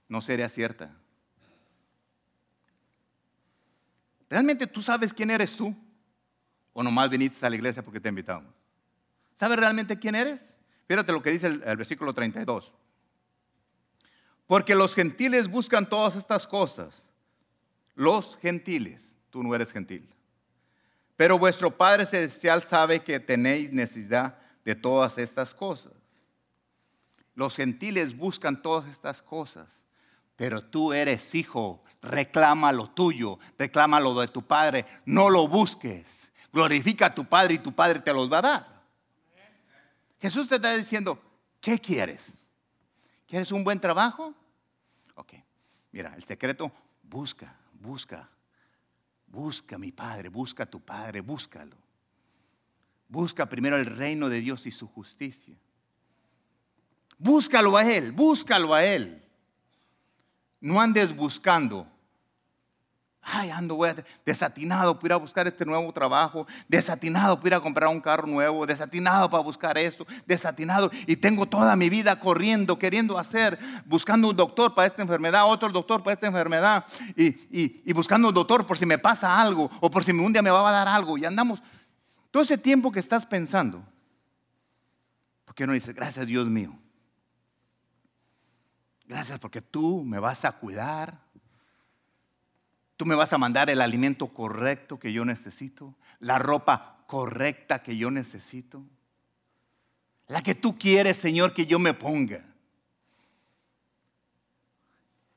no sería cierta. ¿Realmente tú sabes quién eres tú? ¿O nomás viniste a la iglesia porque te invitamos? ¿Sabes realmente quién eres? Fíjate lo que dice el, el versículo 32. Porque los gentiles buscan todas estas cosas. Los gentiles, tú no eres gentil. Pero vuestro Padre Celestial sabe que tenéis necesidad de todas estas cosas. Los gentiles buscan todas estas cosas, pero tú eres hijo, reclama lo tuyo, reclama lo de tu Padre, no lo busques. Glorifica a tu Padre y tu Padre te los va a dar. Jesús te está diciendo, ¿qué quieres? ¿Quieres un buen trabajo? Ok, mira, el secreto, busca, busca Busca a mi Padre, busca a tu Padre, búscalo. Busca primero el reino de Dios y su justicia. Búscalo a Él, búscalo a Él. No andes buscando Ay, ando desatinado para ir a buscar este nuevo trabajo, desatinado para ir a comprar un carro nuevo, desatinado para buscar esto, desatinado. Y tengo toda mi vida corriendo, queriendo hacer, buscando un doctor para esta enfermedad, otro doctor para esta enfermedad, y, buscando un doctor por si me pasa algo o por si un día me va a dar algo. Y andamos todo ese tiempo que estás pensando. ¿Por qué no dices, gracias Dios mío? Gracias porque tú me vas a cuidar, Tú me vas a mandar el alimento correcto que yo necesito, la ropa correcta que yo necesito, la que tú quieres, Señor, que yo me ponga.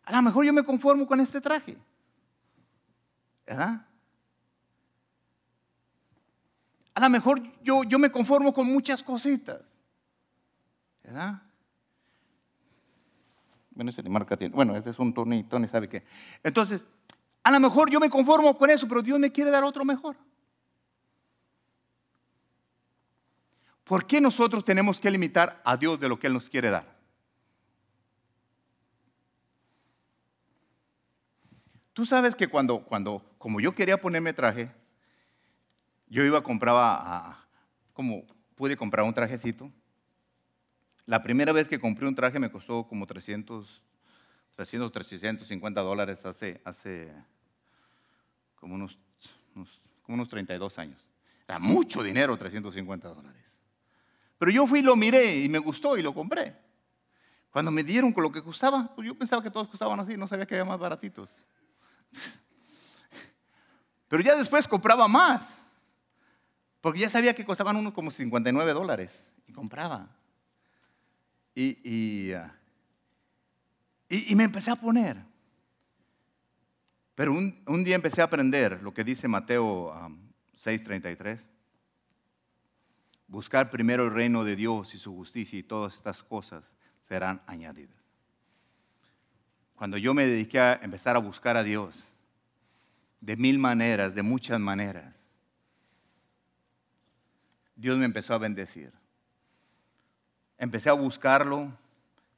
A lo mejor yo me conformo con este traje. ¿Verdad? A lo mejor yo, yo me conformo con muchas cositas. ¿Verdad? Bueno, ese marca tiene. Bueno, ese es un Tony, Tony sabe qué. Entonces, a lo mejor yo me conformo con eso, pero Dios me quiere dar otro mejor. ¿Por qué nosotros tenemos que limitar a Dios de lo que Él nos quiere dar? Tú sabes que cuando, cuando, como yo quería ponerme traje, yo iba a comprar, como pude comprar un trajecito. La primera vez que compré un traje me costó como 300, 300, 350 dólares hace, hace como unos, como unos 32 años. Era mucho dinero, 350 dólares. Pero yo fui y lo miré y me gustó y lo compré. Cuando me dieron con lo que costaba, pues yo pensaba que todos costaban así, no sabía que había más baratitos. (laughs) Pero ya después compraba más. Porque ya sabía que costaban unos como 59 dólares. Y compraba. Ah, y, y, me empecé a poner. Pero un, un, día empecé a aprender lo que dice Mateo 6:33. Buscar primero el reino de Dios y su justicia y todas estas cosas serán añadidas. Cuando yo me dediqué a empezar a buscar a Dios, de mil maneras, de muchas maneras, Dios me empezó a bendecir. Empecé a buscarlo,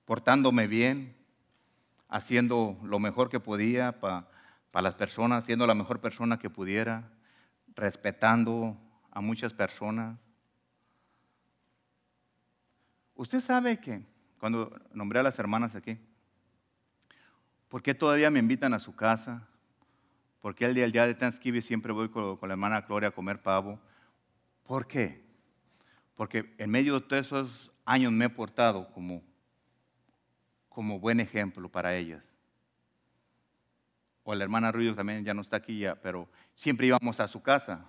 portándome bien, haciendo lo mejor que podía para las personas, siendo la mejor persona que pudiera, respetando a muchas personas. Usted sabe que, cuando nombré a las hermanas aquí, ¿por qué todavía me invitan a su casa? ¿Por qué el día, el día de Thanksgiving siempre voy con, con la hermana Gloria a comer pavo? ¿Por qué? Porque en medio de todos esos años me he portado como, como buen ejemplo para ellas. O la hermana Ruido también ya no está aquí ya, pero siempre íbamos a su casa.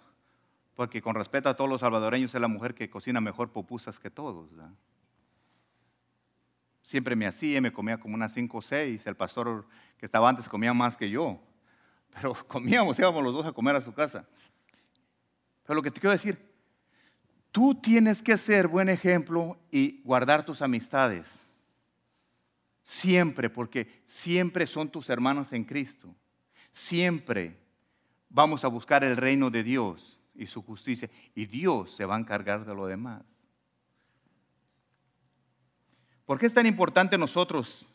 Porque con respeto a todos los salvadoreños es la mujer que cocina mejor pupusas que todos. Siempre me hacía, me comía como unas cinco o seis. El pastor que estaba antes comía más que yo. (laughs) Pero comíamos, íbamos los dos a comer a su casa. Pero lo que te quiero decir, tú tienes que ser buen ejemplo y guardar tus amistades. Siempre, porque siempre son tus hermanos en Cristo. Siempre vamos a buscar el reino de Dios y su justicia. Y Dios se va a encargar de lo demás. ¿Por qué es tan importante nosotros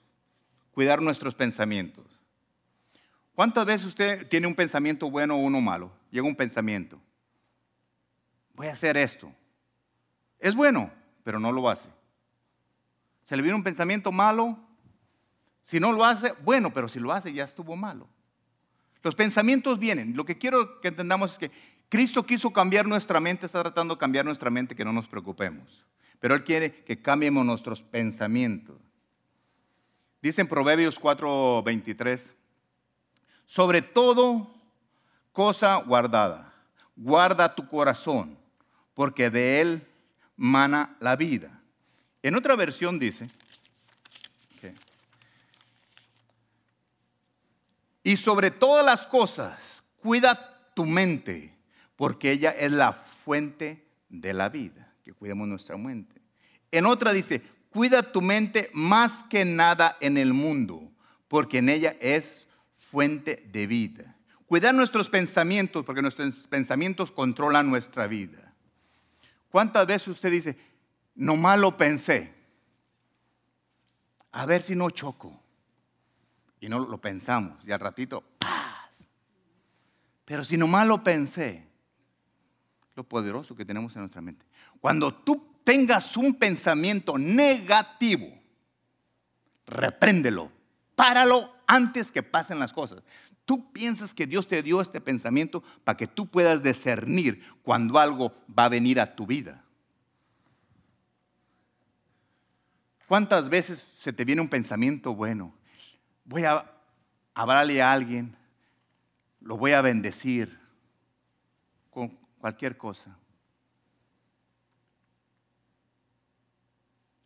cuidar nuestros pensamientos? ¿Cuántas veces usted tiene un pensamiento bueno o uno malo? Llega un pensamiento. Voy a hacer esto. Es bueno, pero no lo hace. Se le viene un pensamiento malo. Si no lo hace, bueno, pero si lo hace ya estuvo malo. Los pensamientos vienen. Lo que quiero que entendamos es que Cristo quiso cambiar nuestra mente, está tratando de cambiar nuestra mente, que no nos preocupemos. Pero Él quiere que cambiemos nuestros pensamientos. Dice en Proverbios 4:23, sobre todo cosa guardada, guarda tu corazón, porque de él mana la vida. En otra versión dice, y sobre todas las cosas, cuida tu mente, porque ella es la fuente de la vida, que cuidemos nuestra mente. En otra dice, cuida tu mente más que nada en el mundo, porque en ella es fuente de vida. Cuidar nuestros pensamientos, porque nuestros pensamientos controlan nuestra vida. ¿Cuántas veces usted dice, no lo pensé? A ver si no choco. Y no lo pensamos, y al ratito, ¡paz! Pero si no lo pensé, lo poderoso que tenemos en nuestra mente. Cuando tú tengas un pensamiento negativo, repréndelo, páralo antes que pasen las cosas. Tú piensas que Dios te dio este pensamiento para que tú puedas discernir cuando algo va a venir a tu vida. ¿Cuántas veces se te viene un pensamiento bueno? Voy a hablarle a alguien, lo voy a bendecir con cualquier cosa.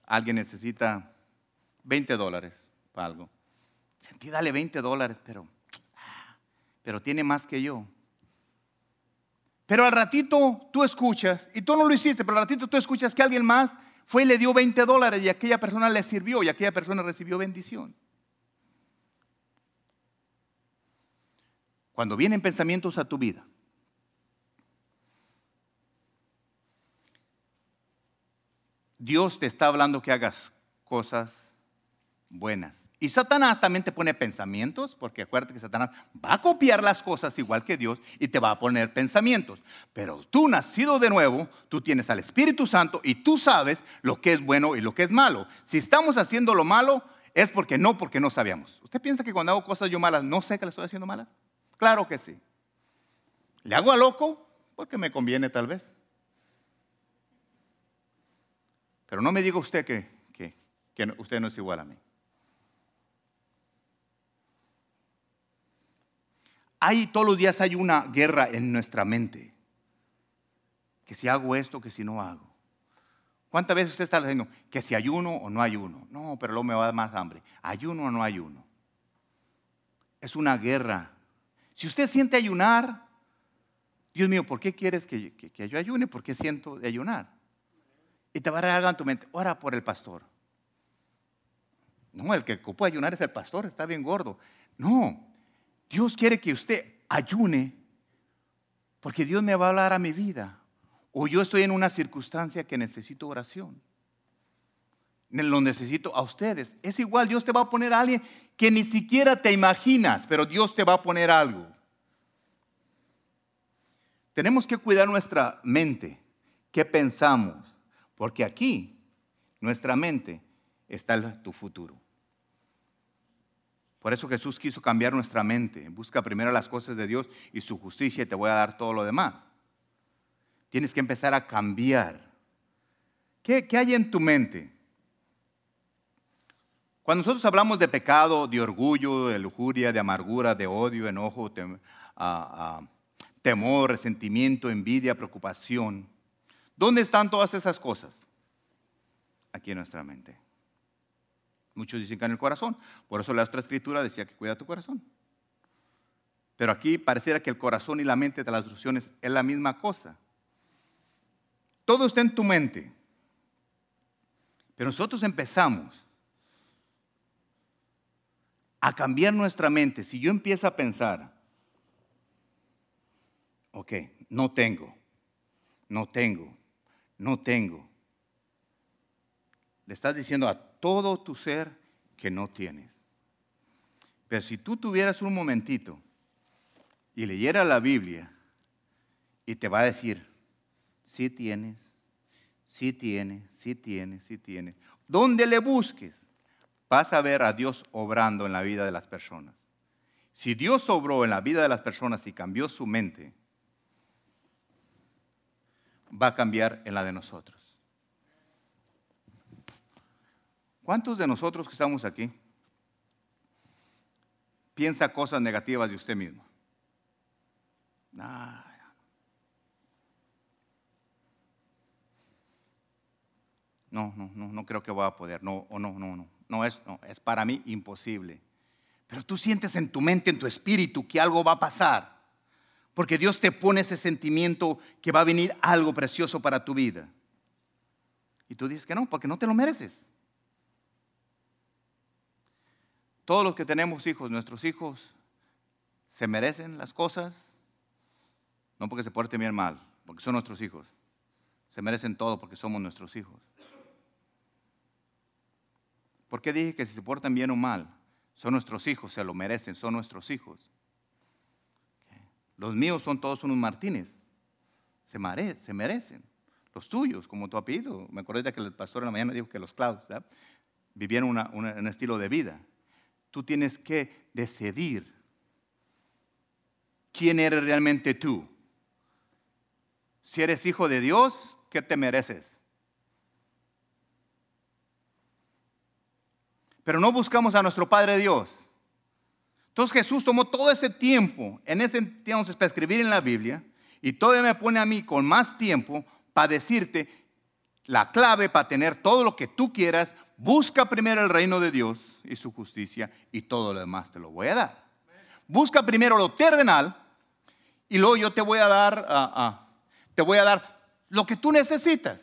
Alguien necesita 20 dólares para algo. Sentí, dale 20 dólares, pero, pero tiene más que yo. Pero al ratito tú escuchas, y tú no lo hiciste, pero al ratito tú escuchas que alguien más fue y le dio 20 dólares y aquella persona le sirvió y aquella persona recibió bendición. Cuando vienen pensamientos a tu vida, Dios te está hablando que hagas cosas buenas. Y Satanás también te pone pensamientos, porque acuérdate que Satanás va a copiar las cosas igual que Dios y te va a poner pensamientos. Pero tú, nacido de nuevo, tú tienes al Espíritu Santo y tú sabes lo que es bueno y lo que es malo. Si estamos haciendo lo malo, es porque no, porque no sabíamos. ¿Usted piensa que cuando hago cosas yo malas, no sé que le estoy haciendo malas? Claro que sí. ¿Le hago a loco? Porque me conviene tal vez. Pero no me diga usted que, que usted no es igual a mí. Hay todos los días hay una guerra en nuestra mente. Que si hago esto, que si no hago. ¿Cuántas veces usted está diciendo que si ayuno o no ayuno? No, pero luego me va a dar más hambre. ¿Ayuno o no ayuno? Es una guerra. Si usted siente ayunar, Dios mío, ¿por qué quieres que, yo ayune? ¿Por qué siento de ayunar? Y te va a algo en tu mente. Ora por el pastor. No, el que ocupa ayunar es el pastor, está bien gordo. No, Dios quiere que usted ayune porque Dios me va a hablar a mi vida. O yo estoy en una circunstancia que necesito oración. Lo necesito a ustedes. Es igual, Dios te va a poner a alguien que ni siquiera te imaginas, pero Dios te va a poner algo. Tenemos que cuidar nuestra mente, qué pensamos, porque aquí, nuestra mente, está tu futuro. Por eso Jesús quiso cambiar nuestra mente. Busca primero las cosas de Dios y su justicia y te voy a dar todo lo demás. Tienes que empezar a cambiar. ¿Qué, hay en tu mente? Cuando nosotros hablamos de pecado, de orgullo, de lujuria, de amargura, de odio, enojo, temor, resentimiento, envidia, preocupación, ¿dónde están todas esas cosas? Aquí en nuestra mente. Muchos dicen que en el corazón. Por eso la otra escritura decía que cuida tu corazón. Pero aquí pareciera que el corazón y la mente de las instrucciones es la misma cosa. Todo está en tu mente. Pero nosotros empezamos a cambiar nuestra mente. Si yo empiezo a pensar, ok, no tengo, no tengo, no tengo. Le estás diciendo a todo tu ser que no tienes. Pero si tú tuvieras un momentito y leyeras la Biblia y te va a decir, sí tienes, sí tienes, sí tienes, sí tienes. Donde le busques, vas a ver a Dios obrando en la vida de las personas. Si Dios obró en la vida de las personas y cambió su mente, va a cambiar en la de nosotros. ¿Cuántos de nosotros que estamos aquí piensa cosas negativas de usted mismo? No, no, no, no creo que voy a poder. No, o no, no, no. No es, no, es para mí imposible. Pero tú sientes en tu mente, en tu espíritu, que algo va a pasar. Porque Dios te pone ese sentimiento que va a venir algo precioso para tu vida. Y tú dices que no, porque no te lo mereces. Todos los que tenemos hijos, nuestros hijos, se merecen las cosas, no porque se porten bien mal, porque son nuestros hijos. Se merecen todo porque somos nuestros hijos. ¿Por qué dije que si se portan bien o mal? Son nuestros hijos, se lo merecen, son nuestros hijos. Los míos son todos unos Martínez. Se, merecen. Los tuyos, como tu apellido. Me acordé de que el pastor en la mañana dijo que los Claus vivieron un estilo de vida tú tienes que decidir quién eres realmente tú. Si eres hijo de Dios, ¿qué te mereces? Pero no buscamos a nuestro Padre Dios. Entonces Jesús tomó todo ese tiempo, en ese tiempo para escribir en la Biblia, y todavía me pone a mí con más tiempo para decirte la clave para tener todo lo que tú quieras, Busca primero el reino de Dios y su justicia y todo lo demás te lo voy a dar. Busca primero lo terrenal Y luego yo te voy a dar, ah, te voy a dar lo que tú necesitas.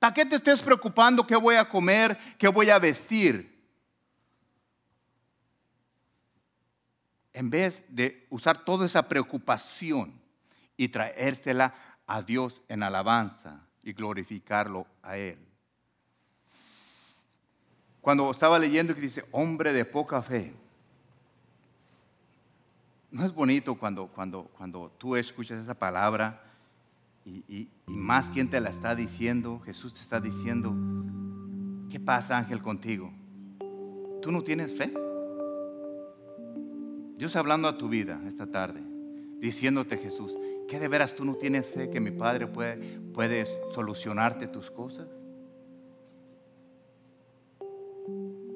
¿Para qué te estés preocupando qué voy a comer, qué voy a vestir? En vez de usar toda esa preocupación y traérsela a Dios en alabanza y glorificarlo a Él. Cuando estaba leyendo que dice, hombre de poca fe, no es bonito cuando, cuando, cuando tú escuchas esa palabra y, más quien te la está diciendo, Jesús te está diciendo, ¿qué pasa ángel contigo? ¿Tú no tienes fe? Dios hablando a tu vida esta tarde, diciéndote Jesús, ¿qué de veras tú no tienes fe que mi Padre puede, puede solucionarte tus cosas?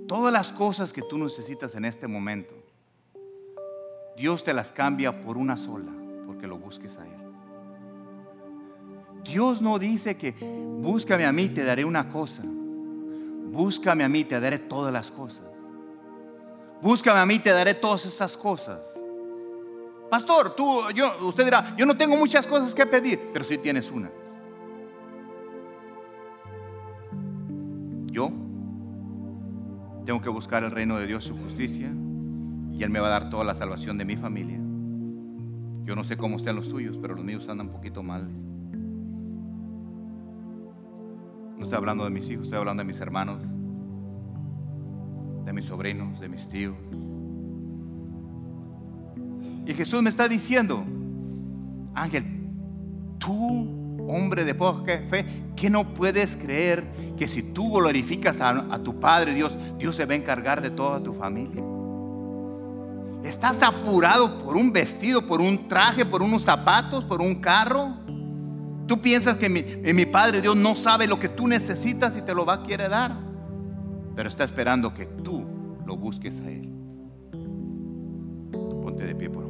Todas las cosas que tú necesitas en este momento, Dios te las cambia por una sola, porque lo busques a Él. Dios no dice que búscame a mí, te daré una cosa. Búscame a mí, te daré todas las cosas. Búscame a mí, te daré todas esas cosas. Pastor, tú, yo, usted dirá, yo no tengo muchas cosas que pedir, pero sí tienes una. Yo tengo que buscar el reino de Dios, su justicia, y Él me va a dar toda la salvación de mi familia. Yo no sé cómo estén los tuyos, pero los míos andan un poquito mal. No estoy hablando de mis hijos, estoy hablando de mis hermanos, de mis sobrinos, de mis tíos. Y Jesús me está diciendo, Ángel, tú, hombre de poca fe, que no puedes creer que si tú glorificas a, tu Padre Dios, Dios se va a encargar de toda tu familia. Estás apurado por un vestido, por un traje, por unos zapatos, por un carro. Tú piensas que mi, Padre Dios no sabe lo que tú necesitas y te lo va a querer dar. Pero está esperando que tú lo busques a Él. Ponte de pie, por.